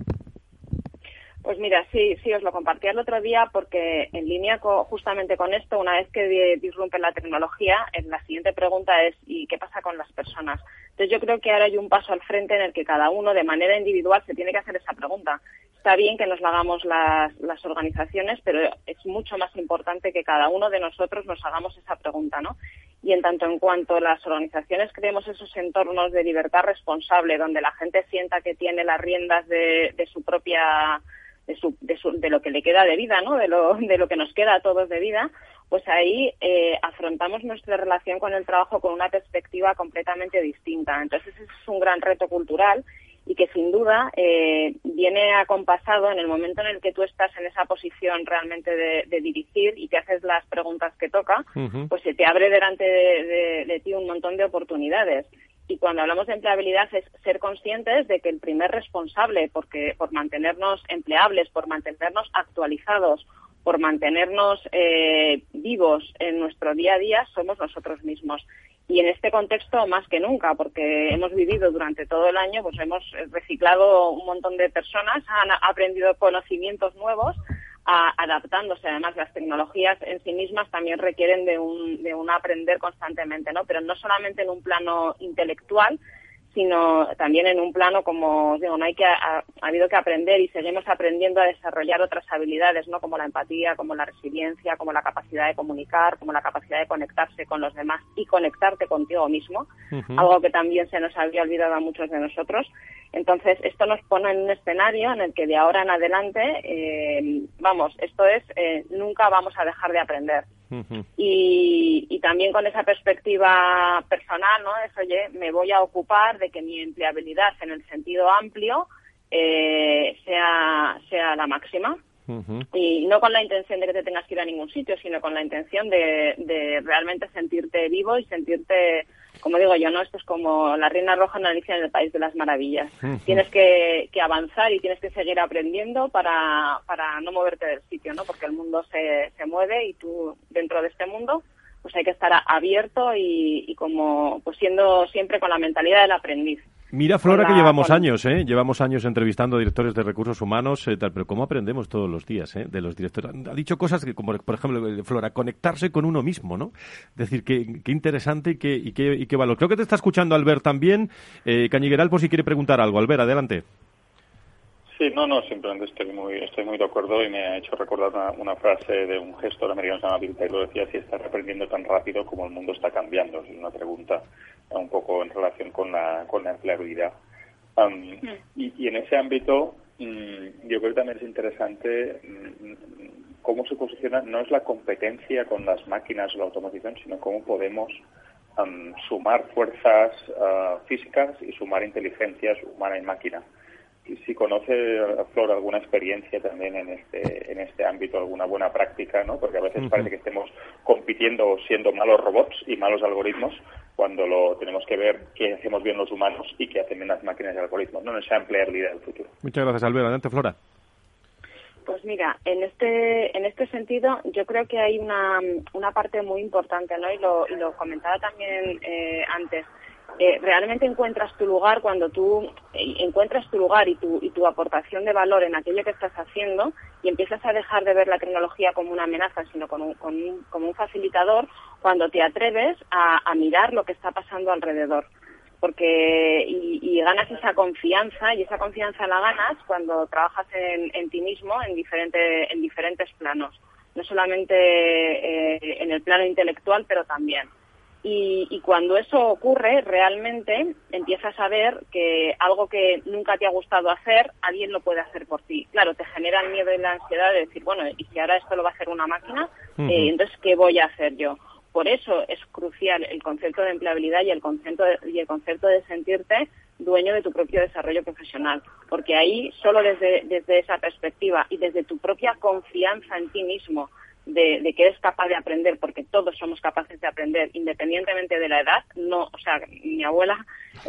Pues mira, sí, sí, os lo compartí el otro día porque en línea con, justamente con esto, una vez que disrumpe la tecnología, la siguiente pregunta es ¿y qué pasa con las personas? Entonces yo creo que ahora hay un paso al frente en el que cada uno de manera individual se tiene que hacer esa pregunta. Está bien que nos la hagamos las, las organizaciones, pero es mucho más importante que cada uno de nosotros nos hagamos esa pregunta, ¿no? Y en tanto en cuanto las organizaciones creemos esos entornos de libertad responsable, donde la gente sienta que tiene las riendas de, de su propia de, su, de, su, de, lo que le queda de vida, ¿no? De lo, de lo que nos queda a todos de vida, pues ahí eh, afrontamos nuestra relación con el trabajo con una perspectiva completamente distinta. Entonces, es un gran reto cultural y que sin duda eh, viene acompasado en el momento en el que tú estás en esa posición realmente de, de dirigir y te haces las preguntas que toca, uh -huh. pues se te abre delante de, de, de ti un montón de oportunidades y cuando hablamos de empleabilidad es ser conscientes de que el primer responsable porque por mantenernos empleables, por mantenernos actualizados, por mantenernos eh, vivos en nuestro día a día somos nosotros mismos. Y en este contexto más que nunca, porque hemos vivido durante todo el año, pues hemos reciclado un montón de personas, han aprendido conocimientos nuevos, a, adaptándose. Además, las tecnologías en sí mismas también requieren de un, de un aprender constantemente, ¿no? Pero no solamente en un plano intelectual, sino también en un plano, como os digo, no hay que, ha, ha, habido que aprender y seguimos aprendiendo a desarrollar otras habilidades, ¿no? Como la empatía, como la resiliencia, como la capacidad de comunicar, como la capacidad de conectarse con los demás y conectarte contigo mismo, uh -huh. algo que también se nos había olvidado a muchos de nosotros. Entonces, esto nos pone en un escenario en el que de ahora en adelante, eh, vamos, esto es, eh, nunca vamos a dejar de aprender. Uh -huh. y, y, también con esa perspectiva personal, ¿no? Es, oye, me voy a ocupar de que mi empleabilidad en el sentido amplio eh, sea, sea la máxima. Y no con la intención de que te tengas que ir a ningún sitio, sino con la intención de, de realmente sentirte vivo y sentirte como digo yo, ¿no? Esto es como la reina roja en Alicia en el País de las Maravillas. Tienes que, que, avanzar y tienes que seguir aprendiendo para, para no moverte del sitio, ¿no? Porque el mundo se, se mueve y tú dentro de este mundo pues hay que estar abierto y, y como pues siendo siempre con la mentalidad del aprendiz. Mira, Flora, que llevamos años, ¿eh? Llevamos años entrevistando a directores de recursos humanos, eh, tal, pero ¿cómo aprendemos todos los días eh, de los directores? Ha dicho cosas que, como por ejemplo, Flora, conectarse con uno mismo, ¿no? Es decir, qué, qué interesante y qué, y, qué, y qué valor. Creo que te está escuchando Albert también. Eh, Cañigueral, por si quiere preguntar algo. Albert, adelante. Sí, no, no, simplemente estoy muy, estoy muy de acuerdo y me ha hecho recordar una, una frase de un gestor americano que se llama Bill Taylor, decía, si estás aprendiendo tan rápido como el mundo está cambiando. Es una pregunta un poco en relación con la, con la empleabilidad. Um, y, y, en ese ámbito, um, yo creo que también es interesante um, cómo se posiciona, no es la competencia con las máquinas o la automatización, sino cómo podemos sumar fuerzas uh, físicas y sumar inteligencias humana y máquina. Y si conoce, Flor, alguna experiencia también en este, en este ámbito, alguna buena práctica, ¿no? Porque a veces uh -huh. parece que estemos compitiendo siendo malos robots y malos algoritmos, cuando lo tenemos que ver qué hacemos bien los humanos y qué hacen bien las máquinas y algoritmos, no esa empleabilidad del futuro. Muchas gracias, Albert. Adelante, Flora. Pues mira, en este en este sentido yo creo que hay una, una parte muy importante, ¿no? Y lo, y lo comentaba también eh, antes. Eh, realmente encuentras tu lugar cuando tú eh, encuentras tu lugar y tu, y tu aportación de valor en aquello que estás haciendo y empiezas a dejar de ver la tecnología como una amenaza, sino como un, como un, como un facilitador cuando te atreves a, a, mirar lo que está pasando alrededor. Porque y, y, ganas esa confianza y esa confianza la ganas cuando trabajas en, en ti mismo en, diferente, en diferentes planos, no solamente eh, en el plano intelectual, pero también. Y, y, cuando eso ocurre, realmente empiezas a ver que algo que nunca te ha gustado hacer, alguien lo puede hacer por ti. Claro, te genera el miedo y la ansiedad de decir, bueno, y si ahora esto lo va a hacer una máquina, uh -huh. eh, entonces, ¿qué voy a hacer yo? Por eso es crucial el concepto de empleabilidad y el concepto de, y el concepto de sentirte dueño de tu propio desarrollo profesional, porque ahí solo desde, desde esa perspectiva y desde tu propia confianza en ti mismo, de, de, que eres capaz de aprender, porque todos somos capaces de aprender, independientemente de la edad. No, o sea, mi abuela,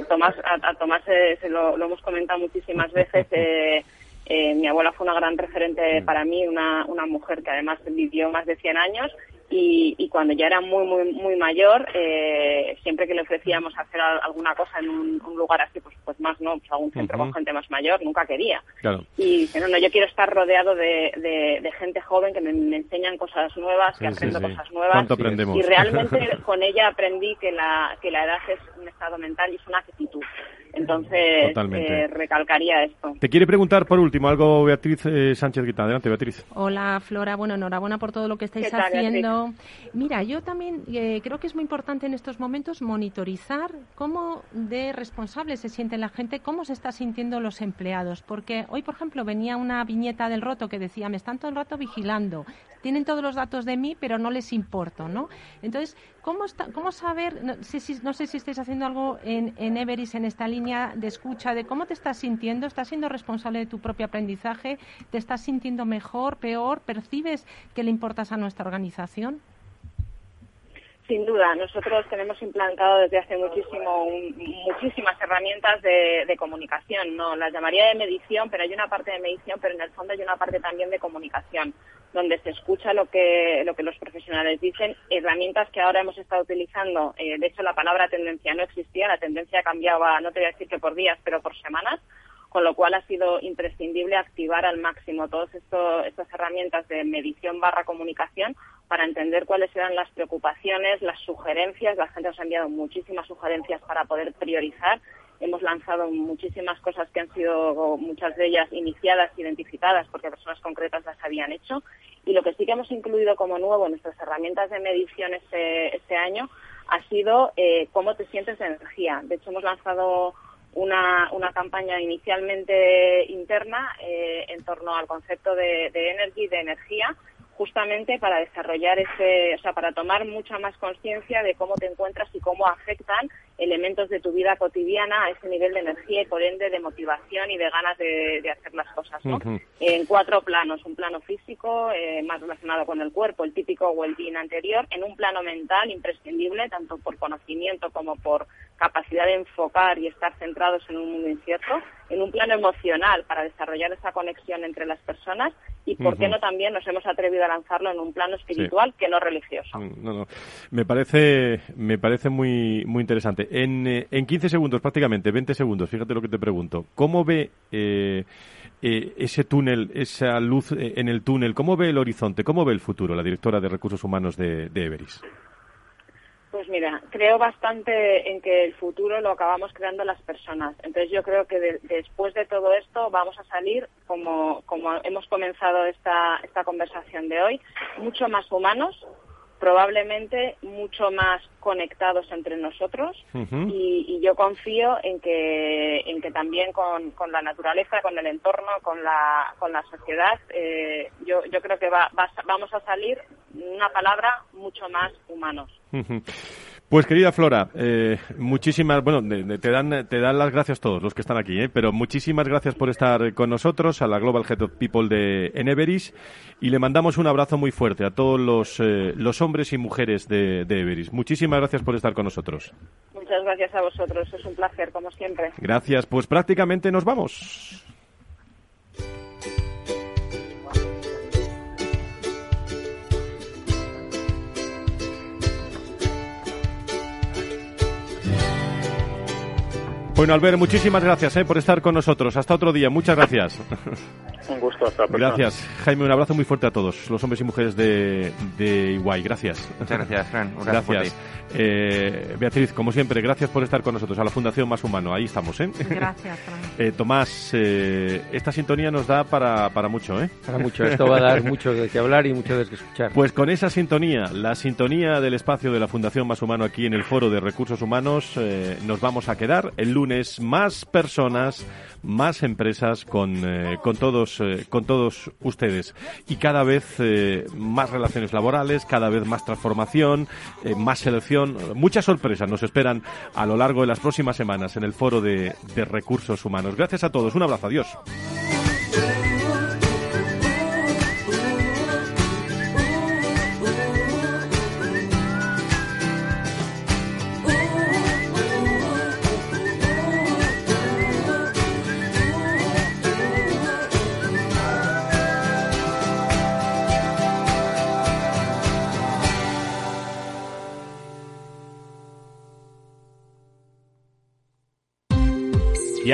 Tomás, a, a Tomás eh, se lo, lo, hemos comentado muchísimas veces. Eh, eh, mi abuela fue una gran referente para mí, una, una mujer que además vivió más de 100 años y, y, cuando ya era muy, muy, muy mayor, eh, siempre que le ofrecíamos hacer alguna cosa en un, un lugar así, pues, pues más, ¿no? Pues algún centro uh -huh. con gente más mayor, nunca quería. Claro. Y dice, no, no, yo quiero estar rodeado de, de, de gente joven que me, me, enseñan cosas nuevas, que sí, aprendo sí, sí. cosas nuevas. ¿Cuánto aprendemos? Y realmente con ella aprendí que la, que la edad es un estado mental y es una actitud. Entonces, eh, recalcaría esto. Te quiere preguntar por último algo Beatriz eh, Sánchez Guita. Adelante, Beatriz. Hola, Flora. Bueno, enhorabuena por todo lo que estáis tal, haciendo. Mira, yo también eh, creo que es muy importante en estos momentos monitorizar cómo de responsable se siente la gente, cómo se está sintiendo los empleados. Porque hoy, por ejemplo, venía una viñeta del roto que decía, me están todo el rato vigilando, tienen todos los datos de mí, pero no les importo, ¿no? Entonces, ¿cómo, está, cómo saber, no sé, si, no sé si estáis haciendo algo en, en Everis en esta línea de escucha, de cómo te estás sintiendo, estás siendo responsable de tu propio aprendizaje, te estás sintiendo mejor, peor, percibes que le importas a nuestra organización? Sin duda, nosotros tenemos implantado desde hace muchísimo un, muchísimas herramientas de, comunicación, no las llamaría de medición, pero hay una parte de medición, pero en el fondo hay una parte también de comunicación, donde se escucha lo que lo que los profesionales dicen, herramientas que ahora hemos estado utilizando. Eh, de hecho, la palabra tendencia no existía, la tendencia cambiaba, no te voy a decir que por días, pero por semanas con lo cual ha sido imprescindible activar al máximo todas estas herramientas de medición barra comunicación para entender cuáles eran las preocupaciones, las sugerencias. La gente nos ha enviado muchísimas sugerencias para poder priorizar. Hemos lanzado muchísimas cosas que han sido, muchas de ellas, iniciadas, identificadas, porque personas concretas las habían hecho. Y lo que sí que hemos incluido como nuevo en nuestras herramientas de medición este, este año ha sido eh, cómo te sientes de energía. De hecho, hemos lanzado una, una campaña inicialmente interna eh, en torno al concepto de, de energy, de energía, justamente para desarrollar ese, o sea, para tomar mucha más conciencia de cómo te encuentras y cómo afectan elementos de tu vida cotidiana a ese nivel de energía y por ende de motivación y de ganas de, hacer las cosas, ¿no? En cuatro planos, un plano físico eh, más relacionado con el cuerpo, el típico well-being anterior, en un plano mental imprescindible tanto por conocimiento como por capacidad de enfocar y estar centrados en un mundo incierto, en un plano emocional para desarrollar esa conexión entre las personas y por qué no también nos hemos atrevido a lanzarlo en un plano espiritual que no religioso. Mm, no, no. Me parece, me parece muy, muy interesante. En, eh, en 15 segundos, prácticamente, 20 segundos, fíjate lo que te pregunto. ¿Cómo ve eh, eh, ese túnel, esa luz en el túnel? ¿Cómo ve el horizonte? ¿Cómo ve el futuro la directora de Recursos Humanos de, de Everis? Pues mira, creo bastante en que el futuro lo acabamos creando las personas. Entonces yo creo que después de todo esto vamos a salir, como, como hemos comenzado esta, esta conversación de hoy, mucho más humanos, probablemente mucho más conectados entre nosotros y, yo confío en que, en que también con, con, la naturaleza, con el entorno, con la, con la sociedad, eh, yo, yo creo que va, vamos a salir, una palabra, mucho más humanos. Pues querida Flora, eh, muchísimas, bueno, te dan, te dan las gracias todos los que están aquí, eh, pero muchísimas gracias por estar con nosotros, a la Global Head of People de Everis, y le mandamos un abrazo muy fuerte a todos los, eh, los hombres y mujeres de, de Everis. Muchísimas gracias por estar con nosotros. Muchas gracias a vosotros, es un placer, como siempre. Gracias, pues prácticamente nos vamos. Bueno, Albert, muchísimas gracias eh, por estar con nosotros. Hasta otro día. Muchas gracias. Un gusto, hasta Gracias. Jaime, un abrazo muy fuerte a todos, los hombres y mujeres de, de Iguay. Gracias. Muchas gracias, Fran. Un gracias. Eh, Beatriz, como siempre, gracias por estar con nosotros, a la Fundación Más Humano. Ahí estamos, ¿eh? Gracias, Fran. Eh, Tomás, eh, esta sintonía nos da para, para mucho, ¿eh? Para mucho. Esto va a dar mucho de qué hablar y mucho de qué escuchar. Pues con esa sintonía, la sintonía del espacio de la Fundación Más Humano aquí en el Foro de Recursos Humanos, nos vamos a quedar el más personas más empresas con, eh, con, todos, eh, con todos ustedes. Y cada vez eh, más relaciones laborales, cada vez más transformación, más selección. Muchas sorpresas nos esperan a lo largo de las próximas semanas en el foro de, de recursos humanos. Gracias a todos. Un abrazo. Adiós.